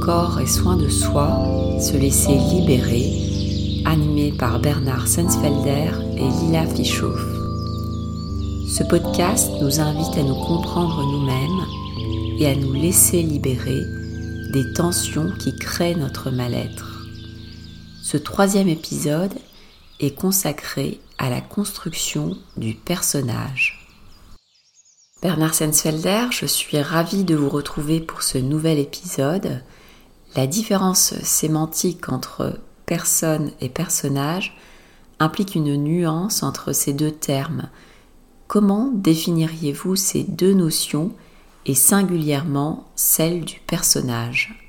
Corps et Soins de Soi, se laisser libérer, animé par Bernard Sensfelder et Lila Fischoff. Ce podcast nous invite à nous comprendre nous-mêmes et à nous laisser libérer des tensions qui créent notre mal-être. Ce troisième épisode est consacré à la construction du personnage. Bernard Sensfelder, je suis ravie de vous retrouver pour ce nouvel épisode. La différence sémantique entre personne et personnage implique une nuance entre ces deux termes. Comment définiriez-vous ces deux notions et singulièrement celle du personnage?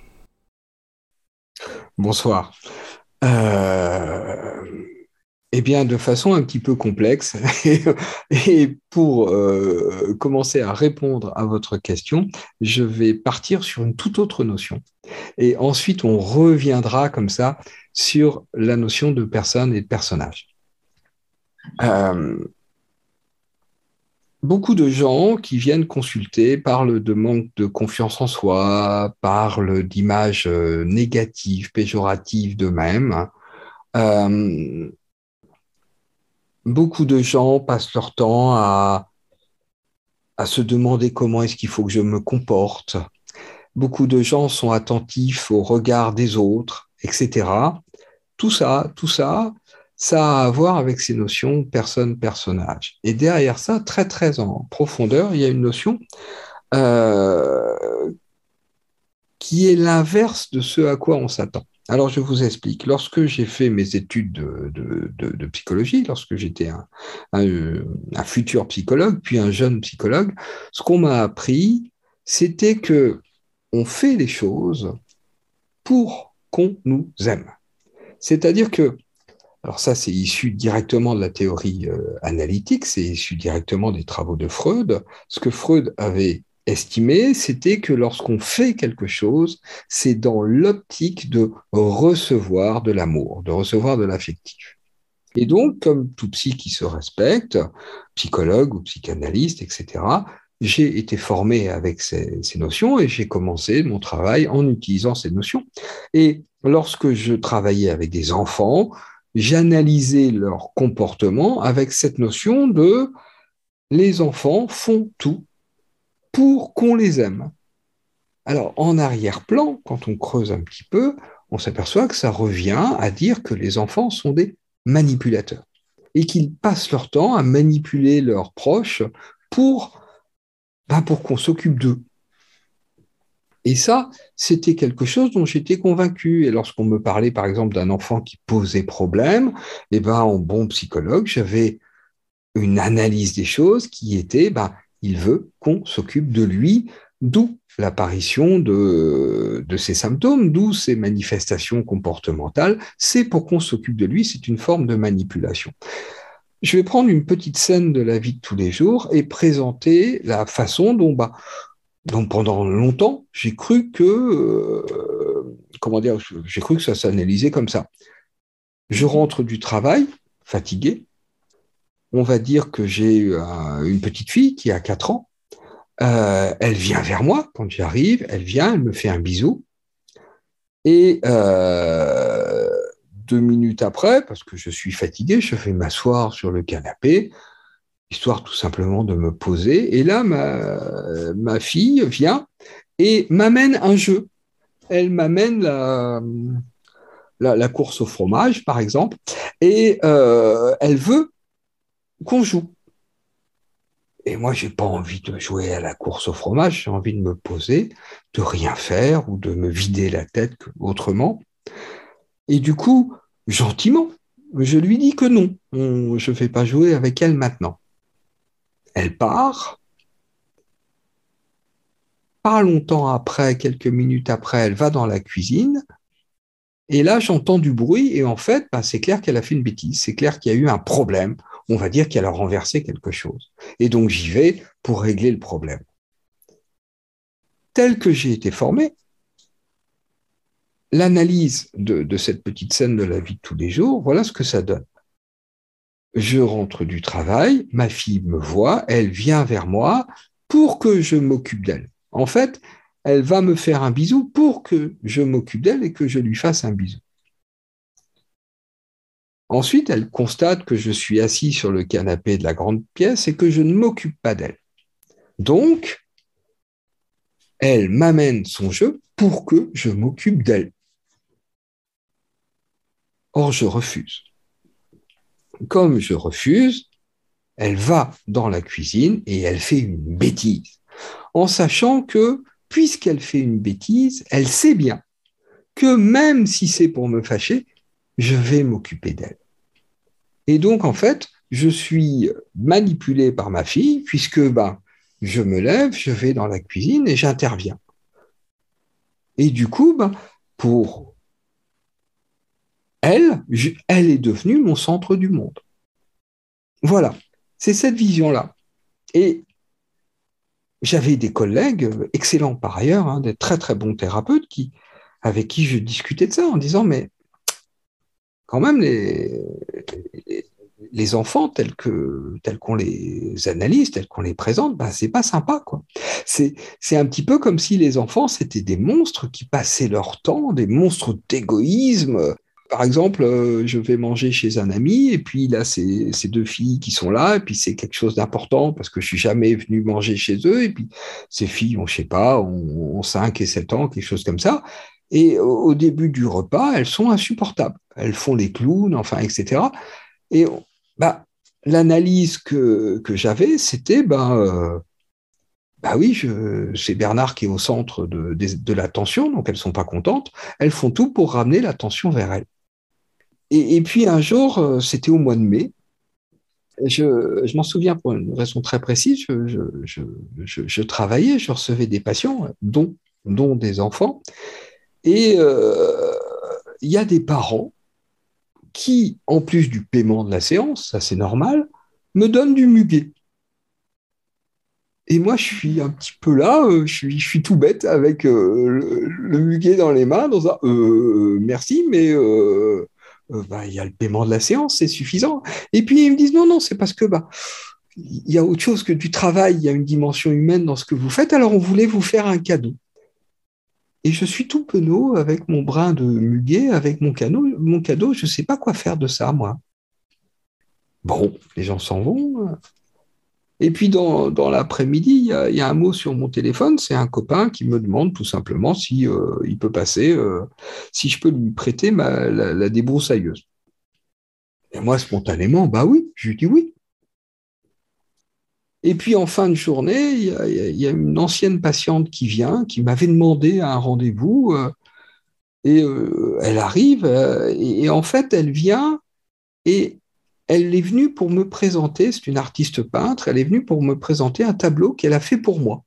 Bonsoir. Euh, eh bien, de façon un petit peu complexe. Et pour euh, commencer à répondre à votre question, je vais partir sur une toute autre notion. Et ensuite, on reviendra comme ça sur la notion de personne et de personnage. Euh, beaucoup de gens qui viennent consulter parlent de manque de confiance en soi, parlent d'images euh, négatives, péjoratives d'eux-mêmes beaucoup de gens passent leur temps à, à se demander comment est-ce qu'il faut que je me comporte. Beaucoup de gens sont attentifs au regard des autres, etc. Tout ça, tout ça, ça a à voir avec ces notions personne-personnage. Et derrière ça, très très en profondeur, il y a une notion euh, qui est l'inverse de ce à quoi on s'attend. Alors, je vous explique. Lorsque j'ai fait mes études de, psychologie, lorsque j'étais un, futur psychologue, puis un jeune psychologue, ce qu'on m'a appris, c'était que on fait les choses pour qu'on nous aime. C'est-à-dire que, alors ça, c'est issu directement de la théorie euh, analytique, c'est issu directement des travaux de Freud. Ce que Freud avait estimé, c'était que lorsqu'on fait quelque chose, c'est dans l'optique de recevoir de l'amour, de recevoir de l'affectif. Et donc, comme tout psy qui se respecte, psychologue ou psychanalyste, etc., j'ai été formé avec ces, ces notions et j'ai commencé mon travail en utilisant ces notions. Et lorsque je travaillais avec des enfants, j'analysais leur comportement avec cette notion de les enfants font tout pour qu'on les aime. Alors, en arrière-plan, quand on creuse un petit peu, on s'aperçoit que ça revient à dire que les enfants sont des manipulateurs et qu'ils passent leur temps à manipuler leurs proches pour, ben, pour qu'on s'occupe d'eux. Et ça, c'était quelque chose dont j'étais convaincu. Et lorsqu'on me parlait, par exemple, d'un enfant qui posait problème, eh ben, en bon psychologue, j'avais une analyse des choses qui était, ben, il veut qu'on s'occupe de lui, d'où l'apparition de, de ces symptômes, d'où ces manifestations comportementales. C'est pour qu'on s'occupe de lui, c'est une forme de manipulation. Je vais prendre une petite scène de la vie de tous les jours et présenter la façon dont, bah, pendant longtemps, j'ai cru que, euh, comment dire, j'ai cru que ça s'analysait comme ça. Je rentre du travail, fatigué, on va dire que j'ai une petite fille qui a 4 ans. Euh, elle vient vers moi quand j'arrive, elle vient, elle me fait un bisou. Et euh, deux minutes après, parce que je suis fatigué, je vais m'asseoir sur le canapé, histoire tout simplement de me poser. Et là, ma, fille vient et m'amène un jeu. Elle m'amène la, course au fromage, par exemple, et euh, elle veut qu'on joue. Et moi, j'ai pas envie de jouer à la course au fromage, j'ai envie de me poser, de rien faire ou de me vider la tête autrement. Et du coup, gentiment, je lui dis que non, je ne vais pas jouer avec elle maintenant. Elle part. Pas longtemps après, quelques minutes après, elle va dans la cuisine. Et là, j'entends du bruit et en fait, ben, c'est clair qu'elle a fait une bêtise. C'est clair qu'il y a eu un problème on va dire qu'elle a renversé quelque chose. Et donc j'y vais pour régler le problème. Tel que j'ai été formé, l'analyse de, cette petite scène de la vie de tous les jours, voilà ce que ça donne. Je rentre du travail, ma fille me voit, elle vient vers moi, pour que je m'occupe d'elle. En fait, elle va me faire un bisou pour que je m'occupe d'elle et que je lui fasse un bisou. Ensuite, elle constate que je suis assis sur le canapé de la grande pièce et que je ne m'occupe pas d'elle. Donc, elle m'amène son jeu pour que je m'occupe d'elle. Or, je refuse. Comme je refuse, elle va dans la cuisine et elle fait une bêtise, en sachant que, puisqu'elle fait une bêtise, elle sait bien que même si c'est pour me fâcher, je vais m'occuper d'elle. Et donc, en fait, je suis manipulé par ma fille, puisque ben, je me lève, je vais dans la cuisine et j'interviens. Et du coup, ben, pour elle, elle est devenue mon centre du monde. Voilà, c'est cette vision-là. Et j'avais des collègues excellents par ailleurs, hein, des très très bons thérapeutes avec qui je discutais de ça en disant mais quand même les, les, enfants tels que tels qu'on les analyse, tels qu'on les présente, ben, c'est pas sympa quoi. C'est c'est un petit peu comme si les enfants c'était des monstres qui passaient leur temps, des monstres d'égoïsme, par exemple, euh, je vais manger chez un ami et puis là, c'est ces deux filles qui sont là et puis c'est quelque chose d'important parce que je suis jamais venu manger chez eux et puis ces filles ont, je sais pas, ont, 5 et 7 ans, quelque chose comme ça. Et au, début du repas, elles sont insupportables. Elles font les clowns, enfin, etc. Et bah, l'analyse que, que j'avais, c'était, ben, euh, bah oui, c'est Bernard qui est au centre de, de, l'attention, donc elles sont pas contentes. Elles font tout pour ramener l'attention vers elles. Et, puis un jour, euh, c'était au mois de mai, je, m'en souviens pour une raison très précise, je, travaillais, je recevais des patients, dont, dont des enfants, et euh, il y a des parents qui, en plus du paiement de la séance, ça c'est normal, me donnent du muguet. Et moi, je suis un petit peu là, euh, je, suis, tout bête avec le, muguet dans les mains, dans un merci, mais euh, bah, il y a le paiement de la séance, c'est suffisant. Et puis ils me disent non, non, c'est parce que bah, il y a autre chose que du travail, il y a une dimension humaine dans ce que vous faites, alors on voulait vous faire un cadeau. Et je suis tout penaud avec mon brin de muguet, avec mon, mon cadeau, je ne sais pas quoi faire de ça, moi. Bon, les gens s'en vont. Et puis dans, l'après-midi, il y, a un mot sur mon téléphone, c'est un copain qui me demande tout simplement si euh, il peut passer, euh, si je peux lui prêter ma, la, débroussailleuse. Et moi, spontanément, bah oui, je lui dis oui. Et puis en fin de journée, il y, a, une ancienne patiente qui vient, qui m'avait demandé un rendez-vous, euh, et elle arrive, et, et en fait, elle vient et elle est venue pour me présenter, c'est une artiste peintre, elle est venue pour me présenter un tableau qu'elle a fait pour moi.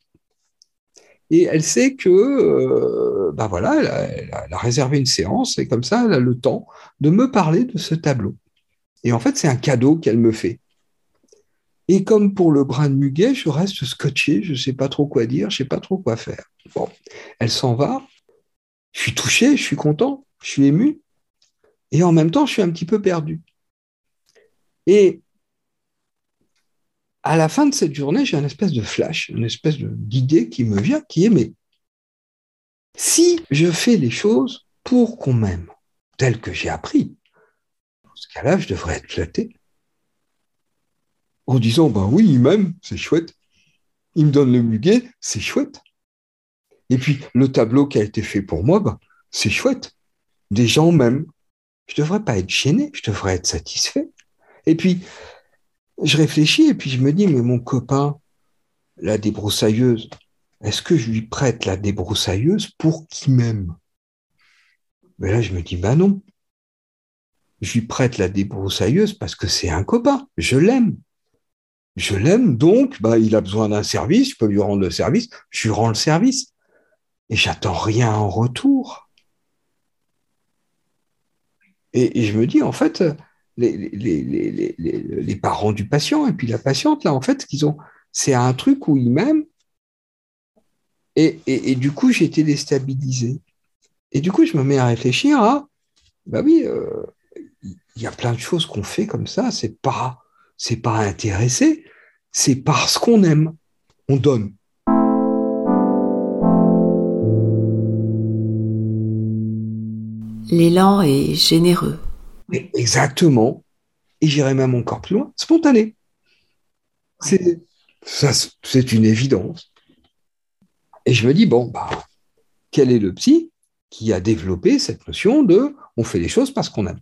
Et elle sait que, ben voilà, elle a, réservé une séance et comme ça, elle a le temps de me parler de ce tableau. Et en fait, c'est un cadeau qu'elle me fait. Et comme pour le brin de muguet, je reste scotché, je ne sais pas trop quoi dire, je ne sais pas trop quoi faire. Bon, elle s'en va, je suis touché, je suis content, je suis ému, et en même temps, je suis un petit peu perdu. Et à la fin de cette journée, j'ai une espèce de flash, une espèce d'idée qui me vient, qui est mais si je fais les choses pour qu'on m'aime, tel que j'ai appris, dans ce cas-là, je devrais être flatté. En disant, ben oui, il m'aime, c'est chouette. Il me donne le muguet, c'est chouette. Et puis, le tableau qui a été fait pour moi, ben, c'est chouette. Des gens m'aiment. Je ne devrais pas être gêné, je devrais être satisfait. Et puis, je réfléchis et puis je me dis, mais mon copain, la débroussailleuse, est-ce que je lui prête la débroussailleuse pour qu'il m'aime? Mais là, je me dis, bah non. Je lui prête la débroussailleuse parce que c'est un copain, je l'aime. Je l'aime, donc bah, il a besoin d'un service, je peux lui rendre le service, je lui rends le service. Et j'attends rien en retour. Et, je me dis, en fait, les, parents du patient et puis la patiente, là, en fait, qu'ils ont, c'est un truc où ils m'aiment. Et, du coup, j'ai été déstabilisé. Et du coup, je me mets à réfléchir à, bah oui, euh, il y a plein de choses qu'on fait comme ça, c'est pas, c'est pas intéressé, c'est parce qu'on aime. on donne. L'élan est généreux. Exactement. Et j'irai même encore plus loin, spontané. C'est, c'est une évidence. Et je me dis, bon, bah, quel est le psy qui a développé cette notion de on fait les choses parce qu'on aime?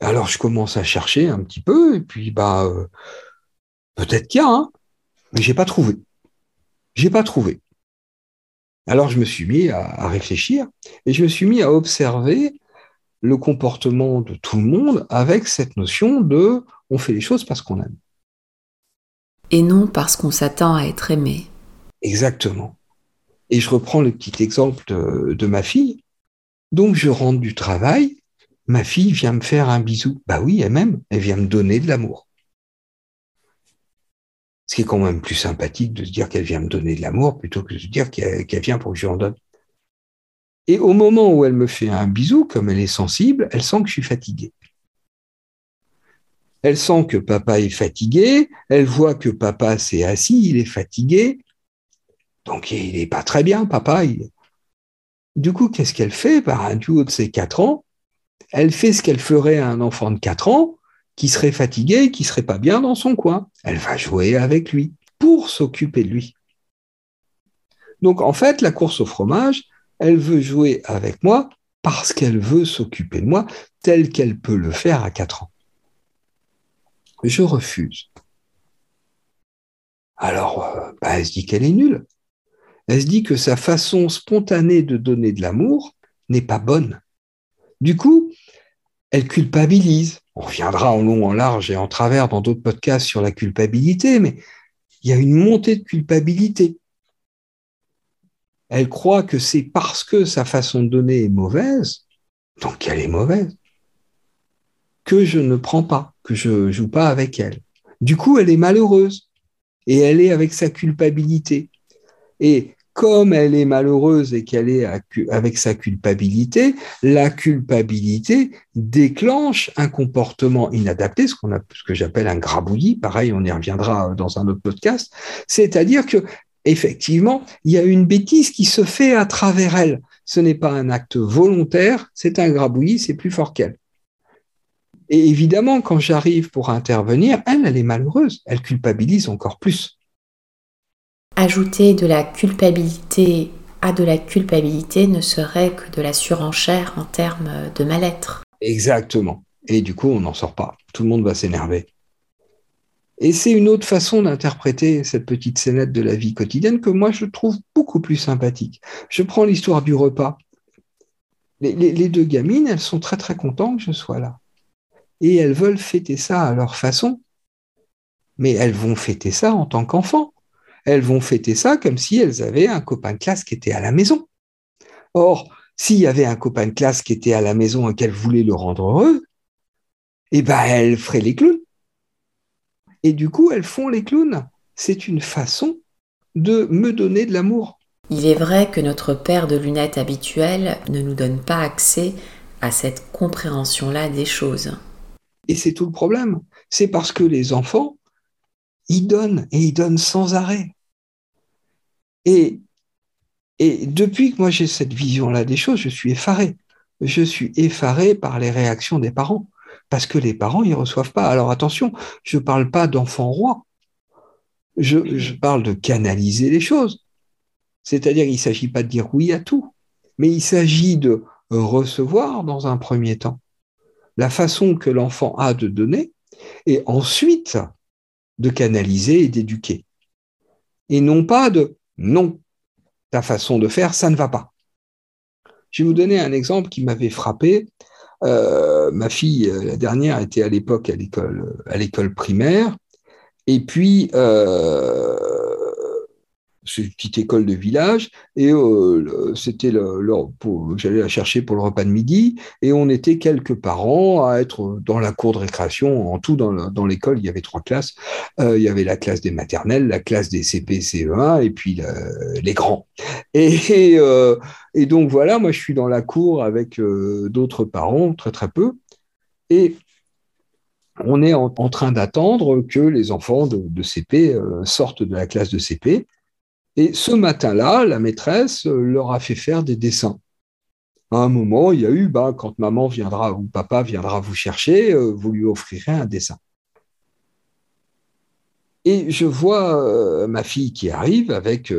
Alors je commence à chercher un petit peu, et puis bah euh, peut-être qu'il y a, hein, mais j'ai pas trouvé. J'ai pas trouvé. Alors je me suis mis à, réfléchir et je me suis mis à observer le comportement de tout le monde avec cette notion de on fait les choses parce qu'on aime. Et non parce qu'on s'attend à être aimé. Exactement. Et je reprends le petit exemple de, ma fille. Donc je rentre du travail, ma fille vient me faire un bisou. Bah oui, elle m'aime, elle vient me donner de l'amour. Ce qui est quand même plus sympathique de se dire qu'elle vient me donner de l'amour plutôt que de se dire qu'elle vient pour que je lui en donne. Et au moment où elle me fait un bisou, comme elle est sensible, elle sent que je suis fatigué. Elle sent que papa est fatigué, elle voit que papa s'est assis, il est fatigué, donc il n'est pas très bien, papa. Du coup, qu'est-ce qu'elle fait par un duo de ses quatre ans? Elle fait ce qu'elle ferait à un enfant de quatre ans qui serait fatigué, qui serait pas bien dans son coin. Elle va jouer avec lui pour s'occuper de lui. Donc en fait, la course au fromage, elle veut jouer avec moi parce qu'elle veut s'occuper de moi tel qu'elle peut le faire à quatre ans. Je refuse. Alors, euh, bah, elle se dit qu'elle est nulle elle se dit que sa façon spontanée de donner de l'amour n'est pas bonne. Du coup, elle culpabilise. On reviendra en long, en large et en travers dans d'autres podcasts sur la culpabilité, mais il y a une montée de culpabilité. Elle croit que c'est parce que sa façon de donner est mauvaise, donc elle est mauvaise, que je ne prends pas, que je ne joue pas avec elle. Du coup, elle est malheureuse et elle est avec sa culpabilité. Et comme elle est malheureuse et qu'elle est avec sa culpabilité, la culpabilité déclenche un comportement inadapté, ce, que j'appelle un grabouillis. Pareil, on y reviendra dans un autre podcast. C'est-à-dire que effectivement, il y a une bêtise qui se fait à travers elle. Ce n'est pas un acte volontaire, c'est un grabouillis, c'est plus fort qu'elle. Et évidemment, quand j'arrive pour intervenir, elle, elle est malheureuse, elle culpabilise encore plus. Ajouter de la culpabilité à de la culpabilité ne serait que de la surenchère en termes de mal-être. Exactement. Et du coup, on n'en sort pas. Tout le monde va s'énerver. Et c'est une autre façon d'interpréter cette petite scénette de la vie quotidienne que moi je trouve beaucoup plus sympathique. Je prends l'histoire du repas. Les, deux gamines, elles sont très très contentes que je sois là. Et elles veulent fêter ça à leur façon. Mais elles vont fêter ça en tant qu'enfants elles vont fêter ça comme si elles avaient un copain de classe qui était à la maison. Or, s'il y avait un copain de classe qui était à la maison et qu'elle voulait le rendre heureux, eh ben, elles feraient les clowns. Et du coup, elles font les clowns. C'est une façon de me donner de l'amour. Il est vrai que notre paire de lunettes habituel ne nous donne pas accès à cette compréhension-là des choses. Et c'est tout le problème. C'est parce que les enfants, ils donnent et ils donnent sans arrêt. Et, et depuis que moi j'ai cette vision-là des choses, je suis effaré. Je suis effaré par les réactions des parents. Parce que les parents, ils ne reçoivent pas. Alors attention, je ne parle pas d'enfant roi. Je, je, parle de canaliser les choses. C'est-à-dire qu'il ne s'agit pas de dire oui à tout, mais il s'agit de recevoir dans un premier temps la façon que l'enfant a de donner, et ensuite de canaliser et d'éduquer. Et non pas de non, ta façon de faire, ça ne va pas. Je vais vous donner un exemple qui m'avait frappé. Euh, ma fille, euh, la dernière, était à l'époque à l'école, primaire. Et puis, euh, c'est une petite école de village, et euh, c'était j'allais la chercher pour le repas de midi, et on était quelques parents à être dans la cour de récréation. En tout, dans l'école, il y avait trois classes. Euh, il y avait la classe des maternelles, la classe des CP, CE1, et puis les grands. Et, euh, et, donc voilà, moi je suis dans la cour avec d'autres parents, très très peu, et on est en, train d'attendre que les enfants de, CP sortent de la classe de CP. Et ce matin-là, la maîtresse euh, leur a fait faire des dessins. À un moment, il y a eu, bah, quand maman viendra ou papa viendra vous chercher, euh, vous lui offrirez un dessin. Et je vois ma fille qui arrive avec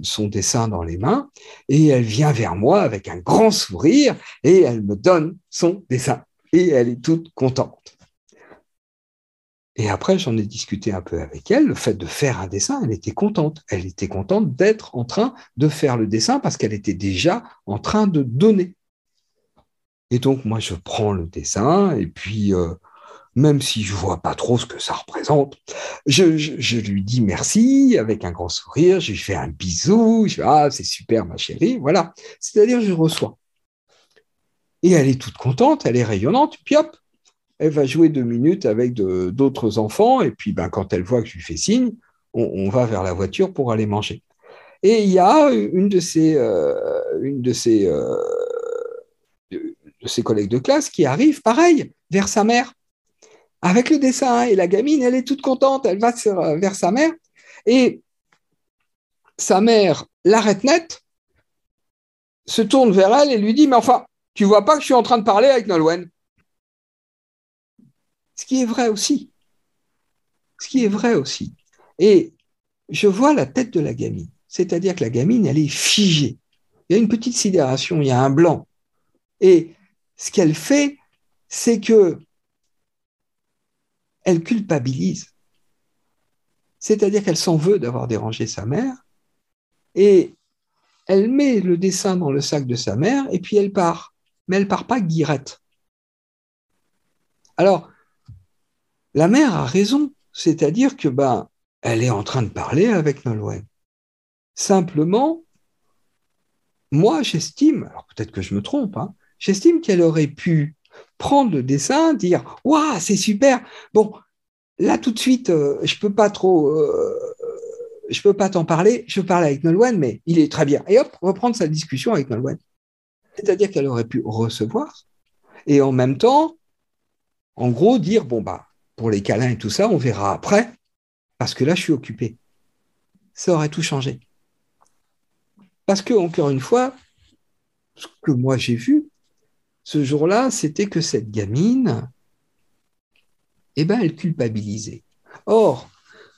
son dessin dans les mains, et elle vient vers moi avec un grand sourire, et elle me donne son dessin. Et elle est toute contente. Et après, j'en ai discuté un peu avec elle. Le fait de faire un dessin, elle était contente. Elle était contente d'être en train de faire le dessin parce qu'elle était déjà en train de donner. Et donc, moi, je prends le dessin et puis, euh, même si je vois pas trop ce que ça représente, je, lui dis merci avec un grand sourire. Je lui fais un bisou. Je fais Ah, c'est super, ma chérie. Voilà. C'est-à-dire, je reçois. Et elle est toute contente, elle est rayonnante. Puis hop, elle va jouer deux minutes avec d'autres enfants, et puis ben, quand elle voit que je lui fais signe, on, va vers la voiture pour aller manger. Et il y a une de ses, euh, euh, collègues de classe qui arrive, pareil, vers sa mère, avec le dessin. Et la gamine, elle est toute contente, elle va vers sa mère, et sa mère l'arrête net, se tourne vers elle et lui dit, mais enfin, tu vois pas que je suis en train de parler avec Nolwenn? Ce qui est vrai aussi. Ce qui est vrai aussi. Et je vois la tête de la gamine. C'est-à-dire que la gamine, elle est figée. Il y a une petite sidération, il y a un blanc. Et ce qu'elle fait, c'est que elle culpabilise. C'est-à-dire qu'elle s'en veut d'avoir dérangé sa mère. Et elle met le dessin dans le sac de sa mère et puis elle part. Mais elle part pas guirette. Alors, la mère a raison, c'est-à-dire que ben, elle est en train de parler avec Nolwenn. Simplement, moi, j'estime, alors peut-être que je me trompe, hein, j'estime qu'elle aurait pu prendre le dessin, dire Waouh, c'est super. Bon, là tout de suite, euh, je peux pas trop, euh, je peux pas t'en parler. Je parle avec Nolwenn, mais il est très bien. Et hop, reprendre sa discussion avec Nolwenn. C'est-à-dire qu'elle aurait pu recevoir et en même temps, en gros, dire bon bah pour les câlins et tout ça, on verra après, parce que là, je suis occupé. Ça aurait tout changé. Parce que, encore une fois, ce que moi j'ai vu, ce jour-là, c'était que cette gamine, eh ben, elle culpabilisait. Or,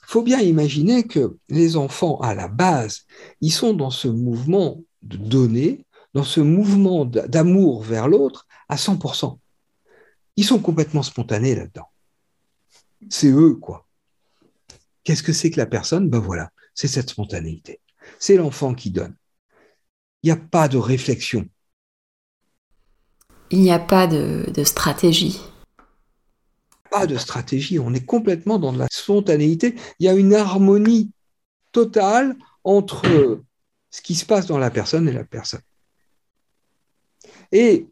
faut bien imaginer que les enfants, à la base, ils sont dans ce mouvement de donner, dans ce mouvement d'amour vers l'autre à 100%. Ils sont complètement spontanés là-dedans c'est eux, quoi. Qu'est-ce que c'est que la personne? Ben voilà, c'est cette spontanéité. C'est l'enfant qui donne. Il n'y a pas de réflexion. Il n'y a pas de, stratégie. Pas de stratégie, on est complètement dans la spontanéité. Il y a une harmonie totale entre ce qui se passe dans la personne et la personne. Et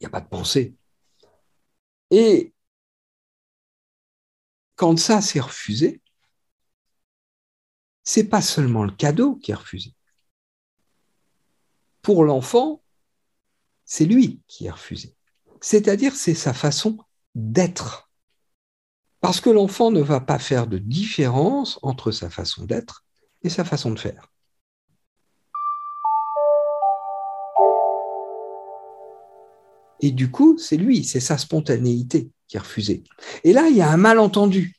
il n'y a pas de pensée. Et quand ça s'est refusé, c'est pas seulement le cadeau qui est refusé. Pour l'enfant, c'est lui qui est refusé. C'est-à-dire, c'est sa façon d'être. Parce que l'enfant ne va pas faire de différence entre sa façon d'être et sa façon de faire. Et du coup, c'est lui, c'est sa spontanéité est refusée. Et là, il y a un malentendu.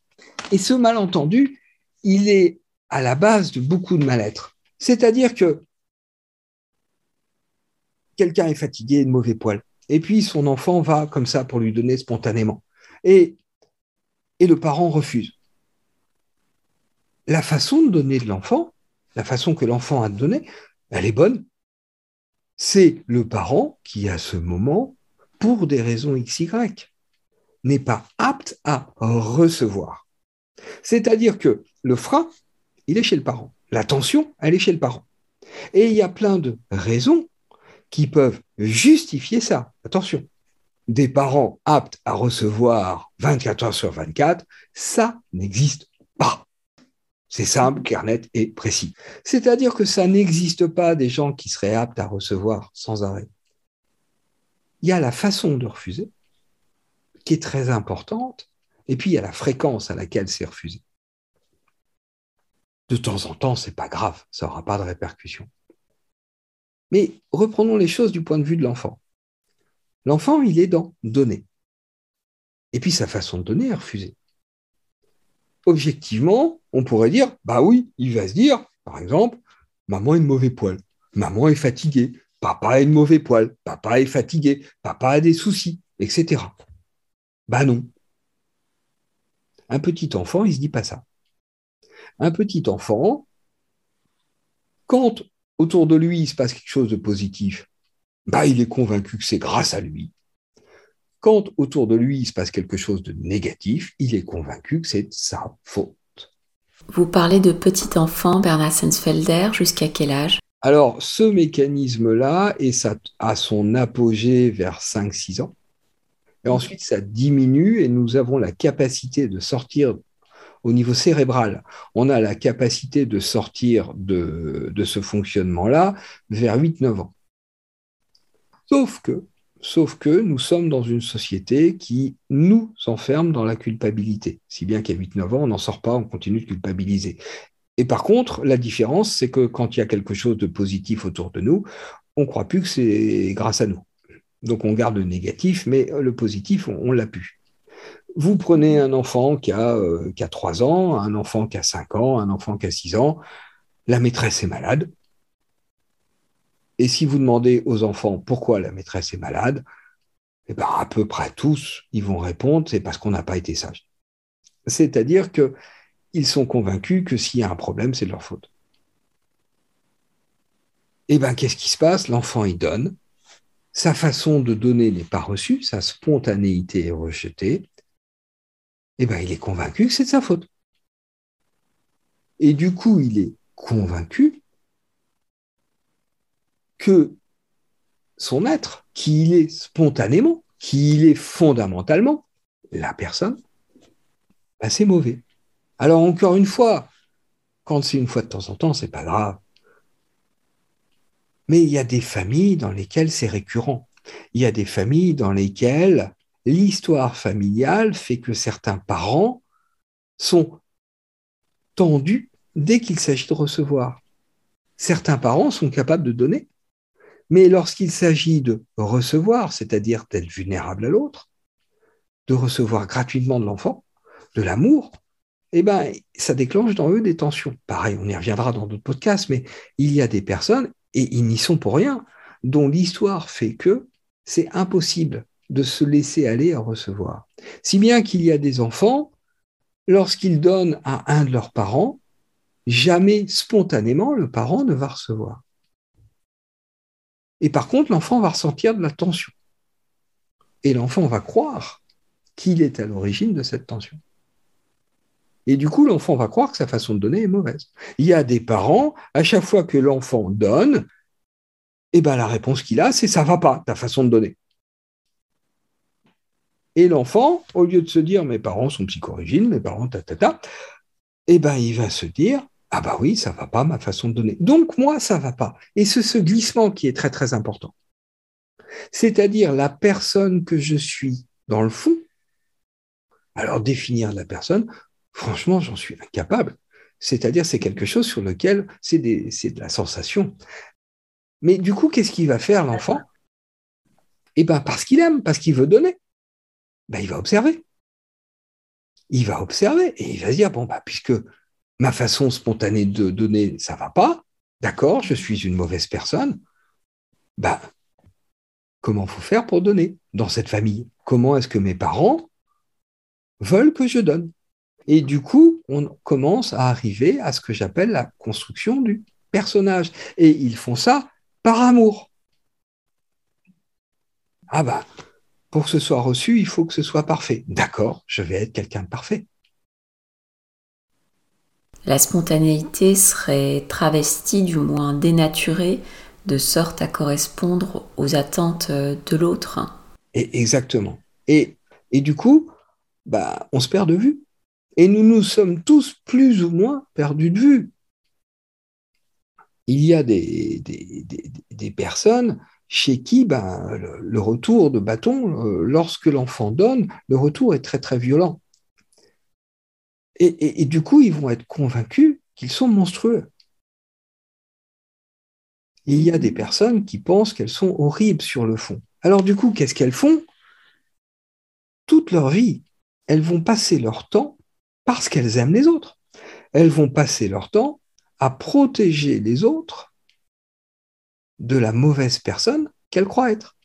Et ce malentendu, il est à la base de beaucoup de mal-être. C'est-à-dire que quelqu'un est fatigué, de mauvais poil, et puis son enfant va comme ça pour lui donner spontanément. Et, et le parent refuse. La façon de donner de l'enfant, la façon que l'enfant a de donner, elle est bonne. C'est le parent qui, à ce moment, pour des raisons XY, n'est pas apte à recevoir. C'est-à-dire que le frein, il est chez le parent. L'attention, elle est chez le parent. Et il y a plein de raisons qui peuvent justifier ça. Attention, des parents aptes à recevoir 24 heures sur 24, ça n'existe pas. C'est simple, clair, net et précis. C'est-à-dire que ça n'existe pas des gens qui seraient aptes à recevoir sans arrêt il y a la façon de refuser qui est très importante, et puis il y a la fréquence à laquelle c'est refusé. De temps en temps, c'est pas grave, ça n'aura pas de répercussions. Mais reprenons les choses du point de vue de l'enfant. L'enfant, il est dans donner. Et puis sa façon de donner est refusée. Objectivement, on pourrait dire, bah oui, il va se dire, par exemple, maman est de mauvais poil, maman est fatiguée, papa est de mauvais poil, papa est fatigué, papa a des soucis, etc. Bah non. Un petit enfant, il ne se dit pas ça. Un petit enfant, quand autour de lui il se passe quelque chose de positif, bah il est convaincu que c'est grâce à lui. Quand autour de lui il se passe quelque chose de négatif, il est convaincu que c'est sa faute. Vous parlez de petit enfant, Bernard Sensfelder, jusqu'à quel âge? Alors, ce mécanisme-là est à son apogée vers 5-6 ans. Et ensuite, ça diminue et nous avons la capacité de sortir au niveau cérébral. On a la capacité de sortir de, de ce fonctionnement-là vers 8-9 ans. Sauf que Sauf que nous sommes dans une société qui nous enferme dans la culpabilité. Si bien qu'à 8-9 ans, on n'en sort pas, on continue de culpabiliser. Et par contre, la différence, c'est que quand il y a quelque chose de positif autour de nous, on ne croit plus que c'est grâce à nous. Donc on garde le négatif, mais le positif, on, l'a pu. Vous prenez un enfant qui a, euh, qui a 3 ans, un enfant qui a 5 ans, un enfant qui a 6 ans, la maîtresse est malade, et si vous demandez aux enfants pourquoi la maîtresse est malade, eh ben, à peu près tous, ils vont répondre, c'est parce qu'on n'a pas été sage. C'est-à-dire qu'ils sont convaincus que s'il y a un problème, c'est de leur faute. Eh bien, qu'est-ce qui se passe? L'enfant, il donne. Sa façon de donner n'est pas reçue, sa spontanéité est rejetée. Eh bien, il est convaincu que c'est de sa faute. Et du coup, il est convaincu que son être, qui il est spontanément, qui il est fondamentalement, la personne, bah, c'est mauvais. Alors encore une fois, quand c'est une fois de temps en temps, c'est pas grave. Mais il y a des familles dans lesquelles c'est récurrent. Il y a des familles dans lesquelles l'histoire familiale fait que certains parents sont tendus dès qu'il s'agit de recevoir. Certains parents sont capables de donner, mais lorsqu'il s'agit de recevoir, c'est-à-dire d'être vulnérable à l'autre, de recevoir gratuitement de l'enfant, de l'amour, eh ben, ça déclenche dans eux des tensions. Pareil, on y reviendra dans d'autres podcasts, mais il y a des personnes, et ils n'y sont pour rien, dont l'histoire fait que c'est impossible de se laisser aller à recevoir. Si bien qu'il y a des enfants, lorsqu'ils donnent à un de leurs parents, jamais spontanément le parent ne va recevoir. Et par contre, l'enfant va ressentir de la tension. Et l'enfant va croire qu'il est à l'origine de cette tension. Et du coup, l'enfant va croire que sa façon de donner est mauvaise. Il y a des parents, à chaque fois que l'enfant donne, eh ben, la réponse qu'il a, c'est ça va pas, ta façon de donner. Et l'enfant, au lieu de se dire mes parents sont psychorigines, mes parents ta ta ta, eh ben, il va se dire ah bah oui, ça va pas ma façon de donner. Donc moi, ça va pas. Et c'est ce glissement qui est très très important. C'est-à-dire la personne que je suis dans le fond. Alors définir la personne, franchement, j'en suis incapable. C'est-à-dire c'est quelque chose sur lequel c'est de la sensation. Mais du coup, qu'est-ce qu'il va faire l'enfant? Eh bien, parce qu'il aime, parce qu'il veut donner, ben, il va observer. Il va observer et il va se dire, bon, bah, puisque ma façon spontanée de donner, ça va pas, d'accord, je suis une mauvaise personne, ben, comment faut faire pour donner dans cette famille? Comment est-ce que mes parents veulent que je donne? Et du coup, on commence à arriver à ce que j'appelle la construction du personnage. Et ils font ça par amour. Ah ben, pour que ce soit reçu, il faut que ce soit parfait. D'accord, je vais être quelqu'un de parfait la spontanéité serait travestie, du moins dénaturée, de sorte à correspondre aux attentes de l'autre. exactement. Et, et du coup, bah, on se perd de vue. Et nous nous sommes tous plus ou moins perdus de vue. Il y a des, des, des, personnes chez qui ben, le, retour de bâton, euh, lorsque l'enfant donne, le retour est très très violent. Et, du coup, ils vont être convaincus qu'ils sont monstrueux. Il y a des personnes qui pensent qu'elles sont horribles sur le fond. Alors du coup, qu'est-ce qu'elles font? Toute leur vie, elles vont passer leur temps parce qu'elles aiment les autres. Elles vont passer leur temps à protéger les autres de la mauvaise personne qu'elles croient être.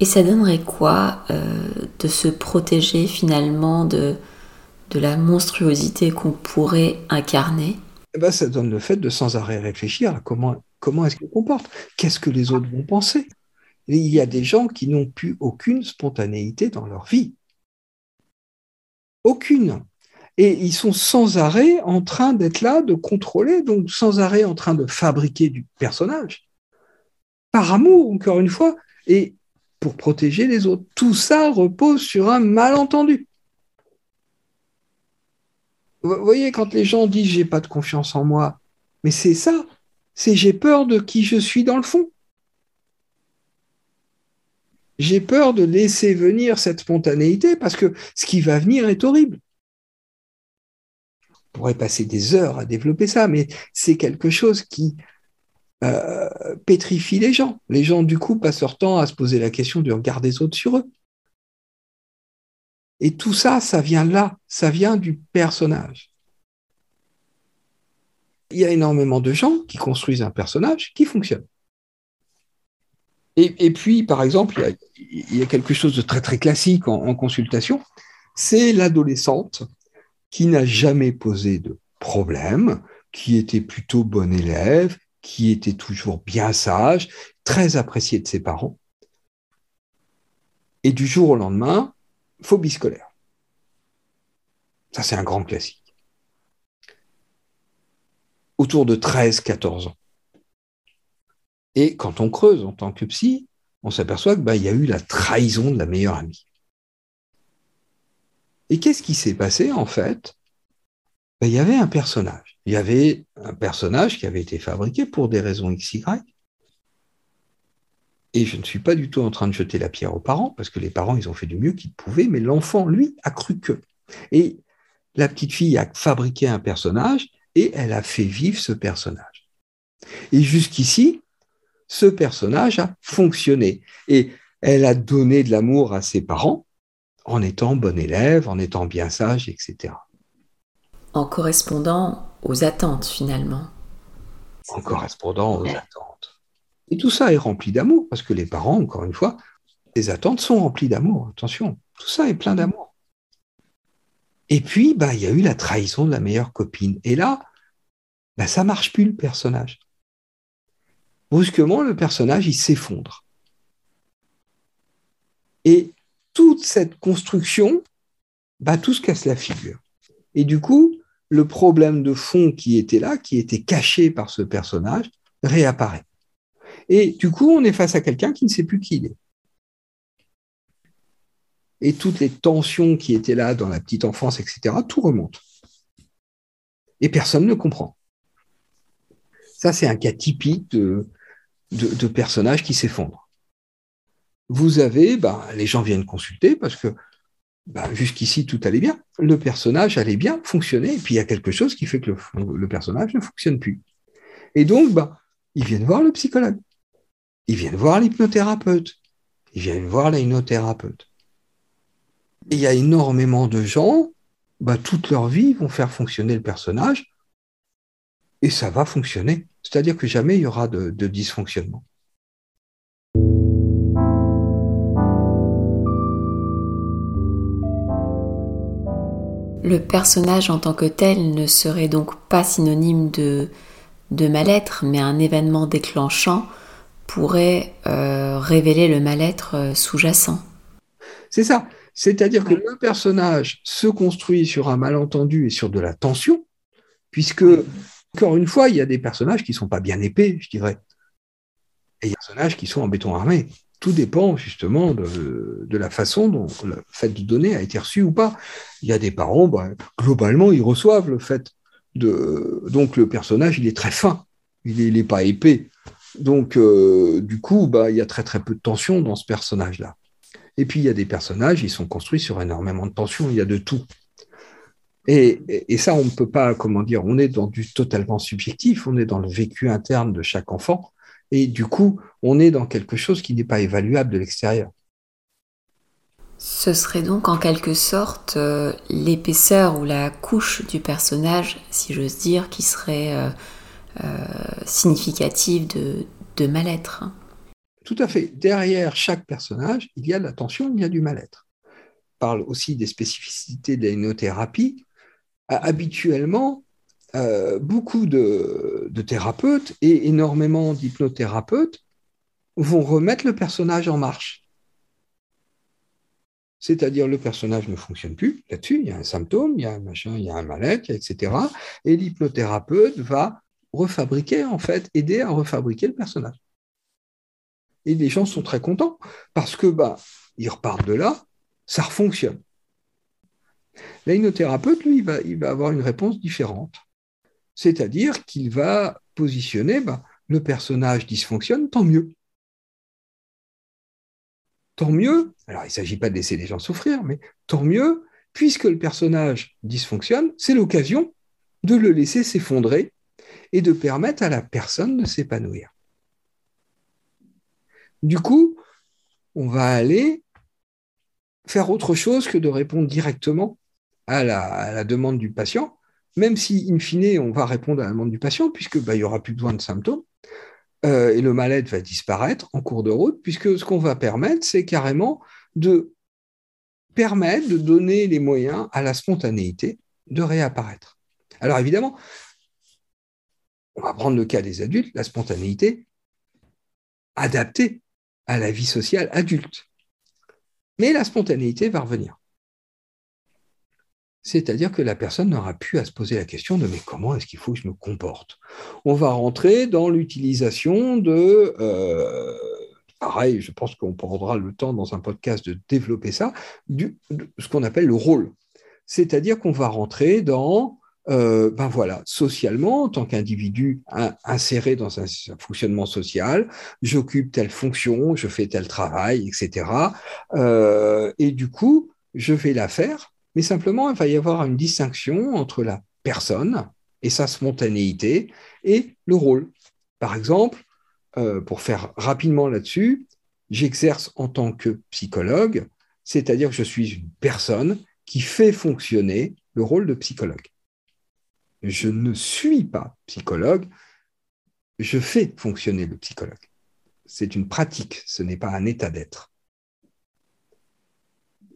Et ça donnerait quoi euh, de se protéger finalement de, de la monstruosité qu'on pourrait incarner? Eh ben, Ça donne le fait de sans arrêt réfléchir à comment, comment est-ce qu'on comporte, qu'est-ce que les autres vont penser? il y a des gens qui n'ont plus aucune spontanéité dans leur vie. Aucune. Et ils sont sans arrêt en train d'être là, de contrôler, donc sans arrêt en train de fabriquer du personnage. Par amour, encore une fois, et pour protéger les autres. Tout ça repose sur un malentendu. Vous voyez, quand les gens disent j'ai pas de confiance en moi, mais c'est ça, c'est j'ai peur de qui je suis dans le fond. J'ai peur de laisser venir cette spontanéité parce que ce qui va venir est horrible. On pourrait passer des heures à développer ça, mais c'est quelque chose qui euh, pétrifie les gens. Les gens, du coup, passent leur temps à se poser la question du regard des autres sur eux. Et tout ça, ça vient là, ça vient du personnage. Il y a énormément de gens qui construisent un personnage qui fonctionne. Et, puis, par exemple, il y, a, quelque chose de très très classique en, consultation, c'est l'adolescente qui n'a jamais posé de problème, qui était plutôt bon élève, qui était toujours bien sage, très appréciée de ses parents. Et du jour au lendemain, phobie scolaire. Ça, c'est un grand classique. Autour de 13-14 ans. Et quand on creuse en tant que psy, on s'aperçoit qu'il bah, y a eu la trahison de la meilleure amie. Et qu'est-ce qui s'est passé en fait? Bah, Il y avait un personnage. Il y avait un personnage qui avait été fabriqué pour des raisons XY. Et je ne suis pas du tout en train de jeter la pierre aux parents, parce que les parents, ils ont fait du mieux qu'ils pouvaient, mais l'enfant, lui, a cru que. Et la petite fille a fabriqué un personnage et elle a fait vivre ce personnage. Et jusqu'ici, ce personnage a fonctionné. Et elle a donné de l'amour à ses parents en étant bon élève, en étant bien sage, etc. En correspondant aux attentes finalement. En correspondant aux attentes. Et tout ça est rempli d'amour, parce que les parents, encore une fois, les attentes sont remplies d'amour. Attention, tout ça est plein d'amour. Et puis, bah, il y a eu la trahison de la meilleure copine. Et là, bah, ça marche plus le personnage brusquement, le personnage, il s'effondre. Et toute cette construction, bah, tout se casse la figure. Et du coup, le problème de fond qui était là, qui était caché par ce personnage, réapparaît. Et du coup, on est face à quelqu'un qui ne sait plus qui il est. Et toutes les tensions qui étaient là dans la petite enfance, etc., tout remonte. Et personne ne comprend. Ça, c'est un cas typique de, de, personnages qui s'effondrent. Vous avez, bah, les gens viennent consulter parce que bah, jusqu'ici tout allait bien, le personnage allait bien, fonctionner, et puis il y a quelque chose qui fait que le, personnage ne fonctionne plus. Et donc, bah, ils viennent voir le psychologue, ils viennent voir l'hypnothérapeute, ils viennent voir la hypnothérapeute. Et il y a énormément de gens, toute leur vie, vont faire fonctionner le personnage, et ça va fonctionner. C'est-à-dire que jamais il y aura de, dysfonctionnement. Le personnage en tant que tel ne serait donc pas synonyme de, de mal-être, mais un événement déclenchant pourrait euh, révéler le mal-être euh, sous-jacent. C'est ça. C'est-à-dire que le personnage se construit sur un malentendu et sur de la tension, puisque encore une fois, il y a des personnages qui ne sont pas bien épais, je dirais. Et il y a des personnages qui sont en béton armé. Tout dépend justement de, la façon dont le fait de donner a été reçu ou pas. Il y a des parents, bah, globalement, ils reçoivent le fait de. Donc le personnage, il est très fin. Il n'est pas épais. Donc, euh, du coup, bah, il y a très très peu de tension dans ce personnage-là. Et puis, il y a des personnages, ils sont construits sur énormément de tension, il y a de tout. Et, et ça, on ne peut pas, comment dire, on est dans du totalement subjectif, on est dans le vécu interne de chaque enfant, et du coup, on est dans quelque chose qui n'est pas évaluable de l'extérieur. Ce serait donc en quelque sorte euh, l'épaisseur ou la couche du personnage, si j'ose dire, qui serait euh, euh, significative de, de mal-être. Tout à fait. Derrière chaque personnage, il y a de la tension, il y a du mal-être. On parle aussi des spécificités de la Habituellement, beaucoup de, de, thérapeutes et énormément d'hypnothérapeutes vont remettre le personnage en marche. C'est-à-dire le personnage ne fonctionne plus là-dessus, il y a un symptôme, il y a un machin, il y a un mal-être, etc. Et l'hypnothérapeute va refabriquer, en fait, aider à refabriquer le personnage. Et les gens sont très contents parce que bah, ils repartent de là, ça refonctionne. L'hypnothérapeute, lui, va, avoir une réponse différente. C'est-à-dire qu'il va positionner bah, le personnage dysfonctionne, tant mieux tant mieux, alors il ne s'agit pas de laisser les gens souffrir, mais tant mieux, puisque le personnage dysfonctionne, c'est l'occasion de le laisser s'effondrer et de permettre à la personne de s'épanouir. Du coup, on va aller faire autre chose que de répondre directement à la, demande du patient, même si, in fine, on va répondre à la demande du patient, puisque bah, il n'y aura plus besoin de symptômes. Euh, et le mal-être va disparaître en cours de route, puisque ce qu'on va permettre, c'est carrément de permettre de donner les moyens à la spontanéité de réapparaître. Alors évidemment, on va prendre le cas des adultes, la spontanéité adaptée à la vie sociale adulte. Mais la spontanéité va revenir. C'est-à-dire que la personne n'aura plus à se poser la question de mais comment est-ce qu'il faut que je me comporte? On va rentrer dans l'utilisation de, euh, pareil, je pense qu'on prendra le temps dans un podcast de développer ça, du, de ce qu'on appelle le rôle. C'est-à-dire qu'on va rentrer dans, euh, ben voilà, socialement, en tant qu'individu inséré dans un, fonctionnement social, j'occupe telle fonction, je fais tel travail, etc. Euh, et du coup, je vais la faire simplement, il va y avoir une distinction entre la personne et sa spontanéité et le rôle. Par exemple, euh, pour faire rapidement là-dessus, j'exerce en tant que psychologue, c'est-à-dire que je suis une personne qui fait fonctionner le rôle de psychologue. Je ne suis pas psychologue, je fais fonctionner le psychologue. C'est une pratique, ce n'est pas un état d'être.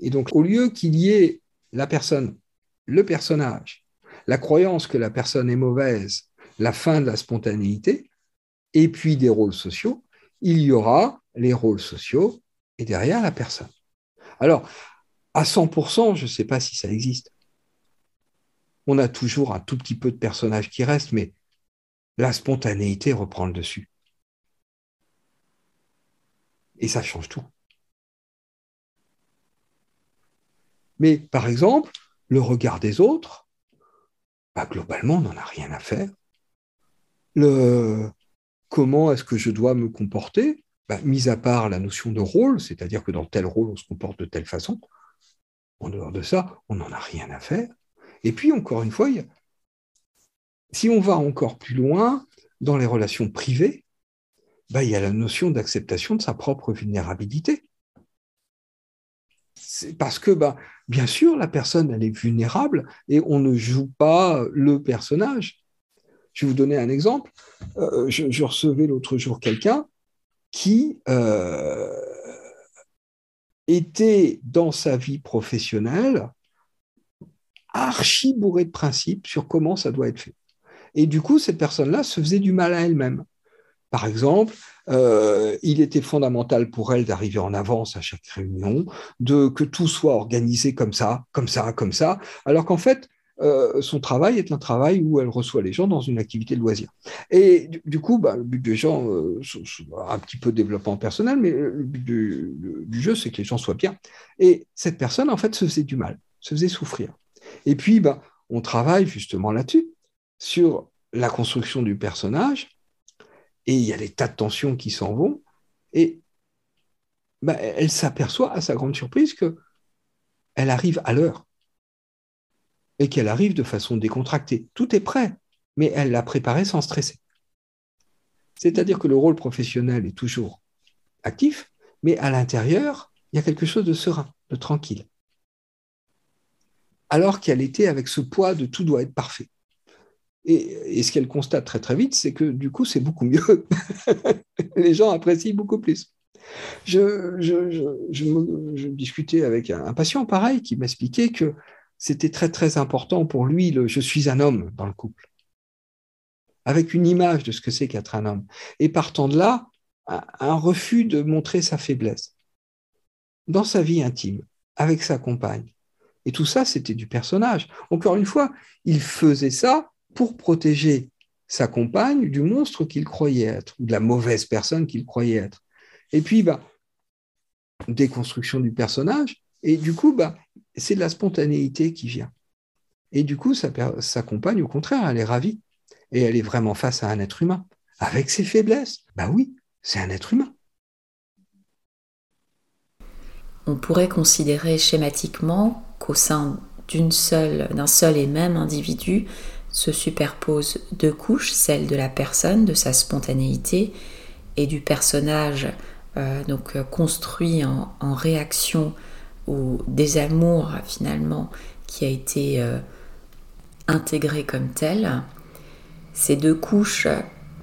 Et donc, au lieu qu'il y ait la personne, le personnage, la croyance que la personne est mauvaise, la fin de la spontanéité, et puis des rôles sociaux, il y aura les rôles sociaux et derrière la personne. Alors, à 100%, je ne sais pas si ça existe. On a toujours un tout petit peu de personnages qui restent, mais la spontanéité reprend le dessus. Et ça change tout. Mais par exemple, le regard des autres, bah, globalement, on n'en a rien à faire. Comment est-ce que je dois me comporter, bah, mis à part la notion de rôle, c'est-à-dire que dans tel rôle, on se comporte de telle façon, en dehors de ça, on n'en a rien à faire. Et puis, encore une fois, si on va encore plus loin dans les relations privées, bah, il y a la notion d'acceptation de sa propre vulnérabilité parce que, bah, bien sûr, la personne, elle est vulnérable et on ne joue pas le personnage. Je vais vous donner un exemple. Euh, je, recevais l'autre jour quelqu'un qui euh, était dans sa vie professionnelle archi bourré de principes sur comment ça doit être fait. Et du coup, cette personne-là se faisait du mal à elle-même. Par exemple, euh, il était fondamental pour elle d'arriver en avance à chaque réunion, de que tout soit organisé comme ça, comme ça, comme ça, alors qu'en fait, euh, son travail est un travail où elle reçoit les gens dans une activité de loisir. Et du, coup, bah, le but des gens, euh, un petit peu développement personnel, mais le but du, jeu, c'est que les gens soient bien. Et cette personne, en fait, se faisait du mal, se faisait souffrir. Et puis, bah, on travaille justement là-dessus, sur la construction du personnage, et il y a des tas de tensions qui s'en vont, et bah, elle s'aperçoit, à sa grande surprise, que elle arrive à l'heure et qu'elle arrive de façon décontractée. Tout est prêt, mais elle l'a préparé sans stresser. C'est-à-dire que le rôle professionnel est toujours actif, mais à l'intérieur, il y a quelque chose de serein, de tranquille. Alors qu'elle était avec ce poids de tout doit être parfait. Et, ce qu'elle constate très très vite, c'est que du coup, c'est beaucoup mieux. Les gens apprécient beaucoup plus. Je, discutais avec un, patient pareil qui m'expliquait que c'était très très important pour lui le je suis un homme dans le couple, avec une image de ce que c'est qu'être un homme. Et partant de là, un refus de montrer sa faiblesse dans sa vie intime, avec sa compagne. Et tout ça, c'était du personnage. Encore une fois, il faisait ça pour protéger sa compagne du monstre qu'il croyait être, ou de la mauvaise personne qu'il croyait être. Et puis, bah, déconstruction du personnage, et du coup, bah, c'est de la spontanéité qui vient. Et du coup, sa, sa compagne, au contraire, elle est ravie. Et elle est vraiment face à un être humain, avec ses faiblesses. Bah oui, c'est un être humain. On pourrait considérer schématiquement qu'au sein d'un seul et même individu se superposent deux couches, celle de la personne, de sa spontanéité, et du personnage euh, donc euh, construit en, réaction au désamour finalement qui a été euh, intégré comme tel. Ces deux couches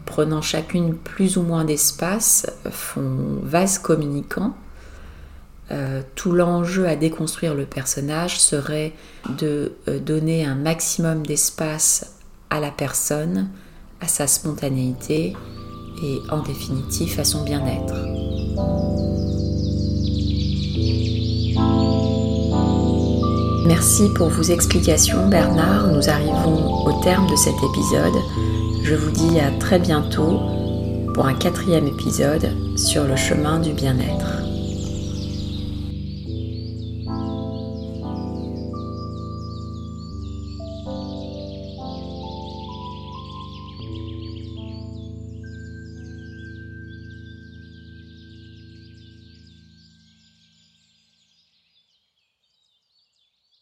prenant chacune plus ou moins d'espace font vase communicant. Tout l'enjeu à déconstruire le personnage serait de donner un maximum d'espace à la personne, à sa spontanéité et en définitive à son bien-être. Merci pour vos explications Bernard. Nous arrivons au terme de cet épisode. Je vous dis à très bientôt pour un quatrième épisode sur le chemin du bien-être.